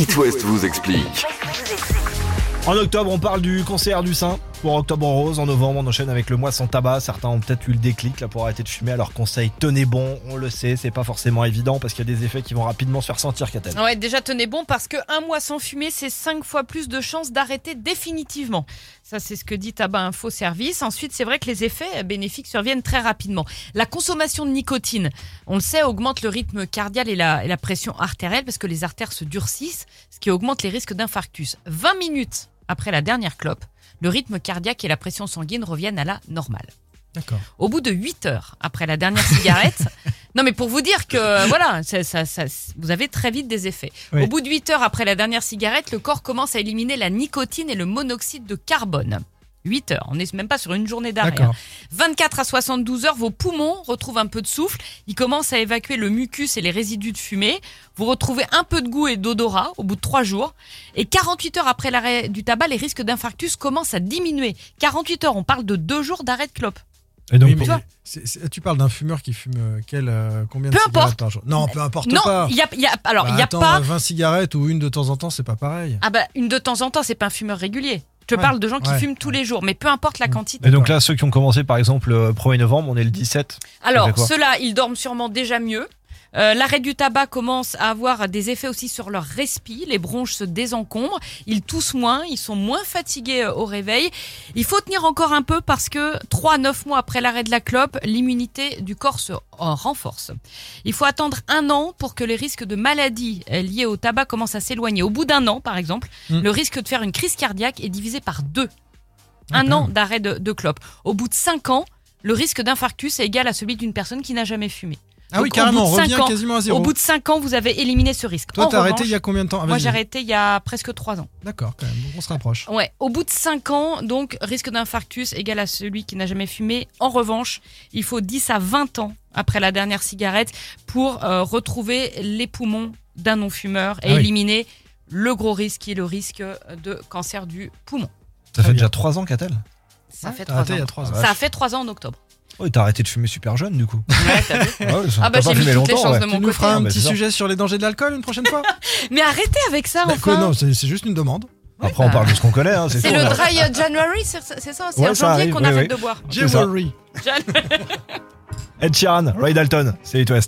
Vous explique. En octobre, on parle du cancer du sein. Pour Octobre Rose, en novembre, on enchaîne avec le mois sans tabac. Certains ont peut-être eu le déclic là pour arrêter de fumer. Alors conseil, tenez bon. On le sait, c'est pas forcément évident parce qu'il y a des effets qui vont rapidement se faire sentir, Katel. Ouais, déjà tenez bon parce que un mois sans fumer, c'est 5 fois plus de chances d'arrêter définitivement. Ça, c'est ce que dit Tabac Info Service. Ensuite, c'est vrai que les effets bénéfiques surviennent très rapidement. La consommation de nicotine, on le sait, augmente le rythme cardiaque et la, et la pression artérielle parce que les artères se durcissent, ce qui augmente les risques d'infarctus. 20 minutes après la dernière clope, le rythme cardiaque et la pression sanguine reviennent à la normale. D'accord. Au bout de 8 heures après la dernière cigarette, non mais pour vous dire que voilà, ça, ça- ça- vous avez très vite des effets. Oui. Au bout de 8 heures après la dernière cigarette, le corps commence à éliminer la nicotine et le monoxyde de carbone. 8 heures, on n'est même pas sur une journée d'arrêt. Hein. 24 à 72 heures, vos poumons retrouvent un peu de souffle, ils commencent à évacuer le mucus et les résidus de fumée, vous retrouvez un peu de goût et d'odorat au bout de 3 jours, et 48 heures après l'arrêt du tabac, les risques d'infarctus commencent à diminuer. 48 heures, on parle de 2 jours d'arrêt de clope. Et donc, Oui, c'est- tu parles d'un fumeur qui fume euh, quel, euh, combien Peu de cigarettes importe. par jour? Non, peu importe Non, pas. il y a, il y a- alors il Bah, y a attends, pas 20 cigarettes ou une de temps en temps, c'est pas pareil. ah bah une de temps en temps, c'est pas un fumeur régulier. Je te Ouais, parle de gens qui ouais, fument tous les jours, mais peu importe la quantité. Et donc là, ceux qui ont commencé par exemple le 1er novembre, on est le 17. Alors, ceux-là, ils dorment sûrement déjà mieux. Euh, L'arrêt du tabac commence à avoir des effets aussi sur leur respi, les bronches se désencombrent, ils toussent moins, ils sont moins fatigués euh, au réveil. Il faut tenir encore un peu parce que 3 à 9 mois après l'arrêt de la clope, l'immunité du corps se renforce. Il faut attendre un an pour que les risques de maladies euh, liées au tabac commencent à s'éloigner. Au bout d'un an, par exemple, Mm. le risque de faire une crise cardiaque est divisé par deux. Un an d'arrêt de, de clope. Au bout de 5 ans, le risque d'infarctus est égal à celui d'une personne qui n'a jamais fumé. Ah oui, Donc, carrément, bout on de revient cinq ans- quasiment à zéro. Au bout de 5 ans, vous avez éliminé ce risque. Toi, t'as arrêté il y a combien de temps Ah, Moi, j'ai arrêté il y a presque 3 ans. D'accord, quand même, donc on se rapproche. Ouais. Au bout de 5 ans, donc, risque d'infarctus égal à celui qui n'a jamais fumé. En revanche, il faut 10 à 20 ans après la dernière cigarette pour euh, retrouver les poumons d'un non-fumeur et Ah oui. éliminer le gros risque qui est le risque de cancer du poumon. Ça fait Très déjà 3 ans, Katel Ça Ouais, fait t'as 3 arrêté ans. il y a 3 ans. Ça a fait 3 ans en octobre. Oh, t'as arrêté de fumer super jeune du coup. Ouais, t'as vu Ah, ouais, ça- Ah bah, pas j'ai mis fumé toutes les longtemps, chances ouais. de Tu mon nous côté. feras un bah, petit c'est sujet sur les dangers de l'alcool une prochaine fois? Mais arrêtez avec ça, Bah, quoi, enfin. Non, c'est c'est juste une demande. Après, on bah. parle de ce qu'on connaît. Hein, c'est C'est tout, le hein. dry euh, January, c'est c'est ça C'est Ouais, en ça janvier arrive, qu'on oui, arrête oui. de boire. C'est ça. Jewelry. Ed Sheeran, Ray Dalton, c'est It West.